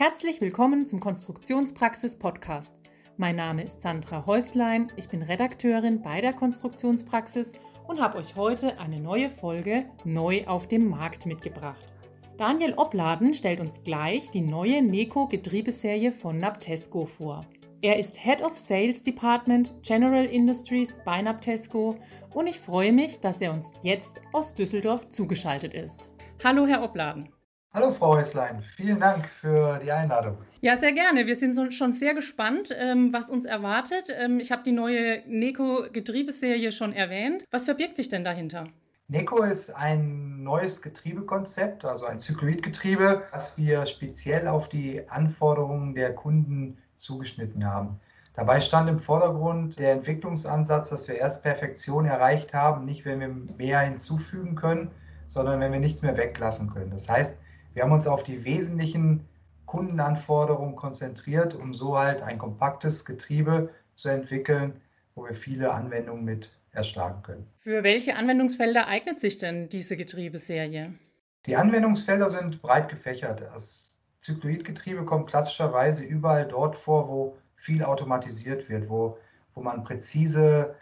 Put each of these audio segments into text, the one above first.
Herzlich willkommen zum Konstruktionspraxis Podcast. Mein Name ist Sandra Häuslein, ich bin Redakteurin bei der Konstruktionspraxis und habe euch heute eine neue Folge neu auf dem Markt mitgebracht. Daniel Opladen stellt uns gleich die neue Neco Getriebeserie von Naptesco vor. Er ist Head of Sales Department General Industries bei Naptesco und ich freue mich, dass er uns jetzt aus Düsseldorf zugeschaltet ist. Hallo, Herr Opladen. Hallo Frau Häuslein, vielen Dank für die Einladung. Ja, sehr gerne. Wir sind schon sehr gespannt, ähm, was uns erwartet. Ähm, ich habe die neue Neco-Getriebeserie schon erwähnt. Was verbirgt sich denn dahinter? Neco ist ein neues Getriebekonzept, also ein Zykloidgetriebe, das wir speziell auf die Anforderungen der Kunden zugeschnitten haben. Dabei stand im Vordergrund der Entwicklungsansatz, dass wir erst Perfektion erreicht haben, nicht wenn wir mehr hinzufügen können, sondern wenn wir nichts mehr weglassen können. Das heißt, wir haben uns auf die wesentlichen Kundenanforderungen konzentriert, um so halt ein kompaktes Getriebe zu entwickeln, wo wir viele Anwendungen mit erschlagen können. Für welche Anwendungsfelder eignet sich denn diese Getriebeserie? Die Anwendungsfelder sind breit gefächert. Das Zykloidgetriebe kommt klassischerweise überall dort vor, wo viel automatisiert wird, wo, wo man präzise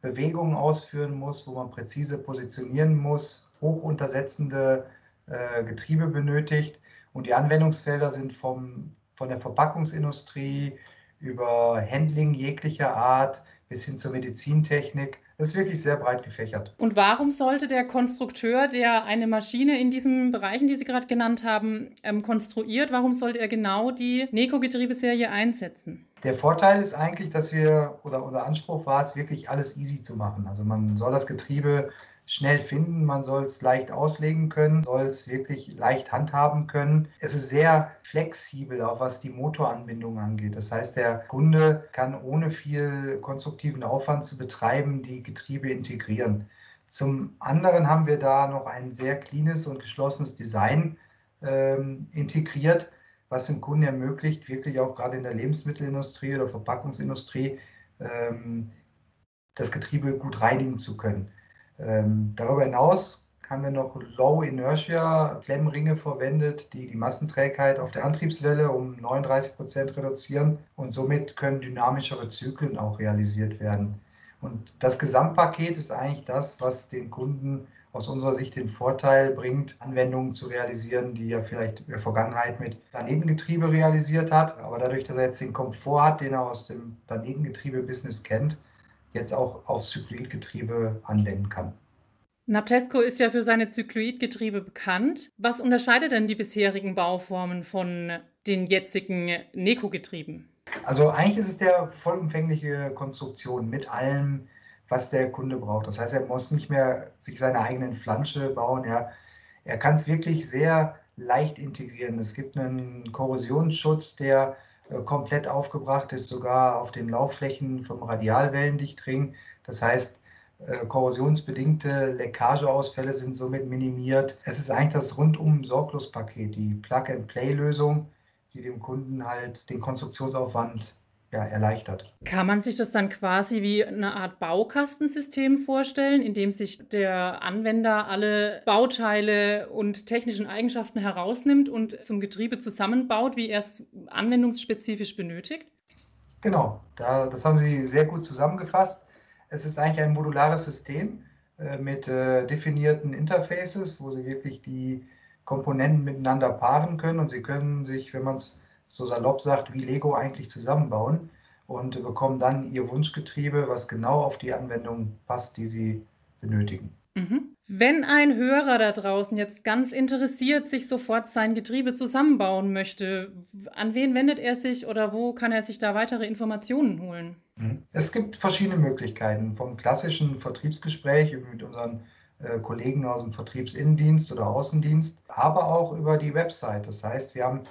Bewegungen ausführen muss, wo man präzise positionieren muss, hochuntersetzende äh, Getriebe benötigt. Und die Anwendungsfelder sind vom, von der Verpackungsindustrie über Handling jeglicher Art bis hin zur Medizintechnik. Das ist wirklich sehr breit gefächert. Und warum sollte der Konstrukteur, der eine Maschine in diesen Bereichen, die Sie gerade genannt haben, ähm, konstruiert, warum sollte er genau die Neco-Getriebeserie einsetzen? Der Vorteil ist eigentlich, dass wir, oder unser Anspruch war es, wirklich alles easy zu machen. Also man soll das Getriebe schnell finden, man soll es leicht auslegen können, soll es wirklich leicht handhaben können. Es ist sehr flexibel, auch was die Motoranbindung angeht. Das heißt, der Kunde kann ohne viel konstruktiven Aufwand zu betreiben die Getriebe integrieren. Zum anderen haben wir da noch ein sehr cleanes und geschlossenes Design ähm, integriert, was dem Kunden ermöglicht, wirklich auch gerade in der Lebensmittelindustrie oder Verpackungsindustrie ähm, das Getriebe gut reinigen zu können. Ähm, darüber hinaus haben wir noch Low Inertia Klemmringe verwendet, die die Massenträgheit auf der Antriebswelle um 39 Prozent reduzieren und somit können dynamischere Zyklen auch realisiert werden. Und das Gesamtpaket ist eigentlich das, was den Kunden aus unserer Sicht den Vorteil bringt, Anwendungen zu realisieren, die er vielleicht in der Vergangenheit mit Planetengetriebe realisiert hat. Aber dadurch, dass er jetzt den Komfort hat, den er aus dem Planetengetriebe-Business kennt, jetzt auch auf Zykloidgetriebe anwenden kann. Naptesco ist ja für seine Zykloidgetriebe bekannt. Was unterscheidet denn die bisherigen Bauformen von den jetzigen Neco-Getrieben? Also eigentlich ist es der vollumfängliche Konstruktion mit allem, was der Kunde braucht. Das heißt, er muss nicht mehr sich seine eigenen Flansche bauen. Er, er kann es wirklich sehr leicht integrieren. Es gibt einen Korrosionsschutz, der komplett aufgebracht ist, sogar auf den Laufflächen vom Radialwellendichtring. Das heißt, äh, korrosionsbedingte Leckageausfälle sind somit minimiert. Es ist eigentlich das rundum sorglos Paket, die Plug-and-Play-Lösung, die dem Kunden halt den Konstruktionsaufwand ja, erleichtert. Kann man sich das dann quasi wie eine Art Baukastensystem vorstellen, in dem sich der Anwender alle Bauteile und technischen Eigenschaften herausnimmt und zum Getriebe zusammenbaut, wie er es anwendungsspezifisch benötigt? Genau, da, das haben Sie sehr gut zusammengefasst. Es ist eigentlich ein modulares System äh, mit äh, definierten Interfaces, wo Sie wirklich die Komponenten miteinander paaren können und Sie können sich, wenn man es so salopp sagt, wie Lego eigentlich zusammenbauen und bekommen dann ihr Wunschgetriebe, was genau auf die Anwendung passt, die sie benötigen. Mhm. Wenn ein Hörer da draußen jetzt ganz interessiert sich sofort sein Getriebe zusammenbauen möchte, an wen wendet er sich oder wo kann er sich da weitere Informationen holen? Mhm. Es gibt verschiedene Möglichkeiten, vom klassischen Vertriebsgespräch mit unseren äh, Kollegen aus dem Vertriebsinnendienst oder Außendienst, aber auch über die Website. Das heißt, wir haben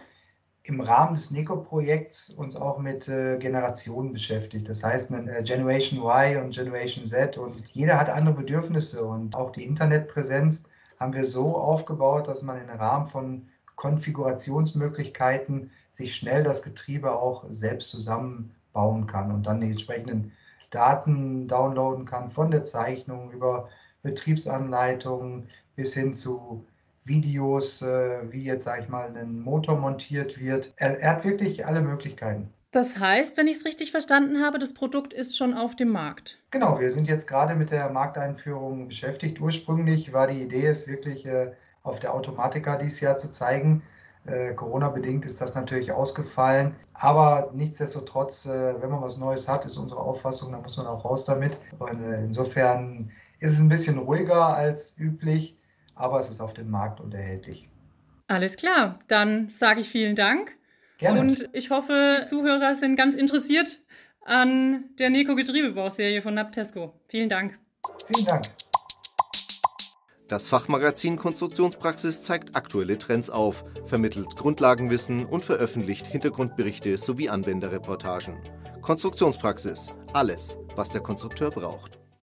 im Rahmen des NICO-Projekts uns auch mit äh, Generationen beschäftigt. Das heißt, äh, Generation Y und Generation Z und jeder hat andere Bedürfnisse und auch die Internetpräsenz haben wir so aufgebaut, dass man im Rahmen von Konfigurationsmöglichkeiten sich schnell das Getriebe auch selbst zusammenbauen kann und dann die entsprechenden Daten downloaden kann von der Zeichnung über Betriebsanleitungen bis hin zu Videos, äh, wie jetzt, sage ich mal, ein Motor montiert wird. Er, er hat wirklich alle Möglichkeiten. Das heißt, wenn ich es richtig verstanden habe, das Produkt ist schon auf dem Markt. Genau, wir sind jetzt gerade mit der Markteinführung beschäftigt. Ursprünglich war die Idee, es wirklich äh, auf der Automatika dieses Jahr zu zeigen. Äh, Corona-bedingt ist das natürlich ausgefallen. Aber nichtsdestotrotz, wenn man was Neues hat, ist unsere Auffassung, dann muss man auch raus damit. Und insofern ist es ein bisschen ruhiger als üblich, aber es ist auf dem Markt und erhältlich. Alles klar, dann sage ich vielen Dank. Gerne. Und ich hoffe, Zuhörer sind ganz interessiert an der Neco Getriebebauserie von Naptesco. Vielen Dank. Vielen Dank. Das Fachmagazin Konstruktionspraxis zeigt aktuelle Trends auf, vermittelt Grundlagenwissen und veröffentlicht Hintergrundberichte sowie Anwenderreportagen. Konstruktionspraxis. Alles, was der Konstrukteur braucht.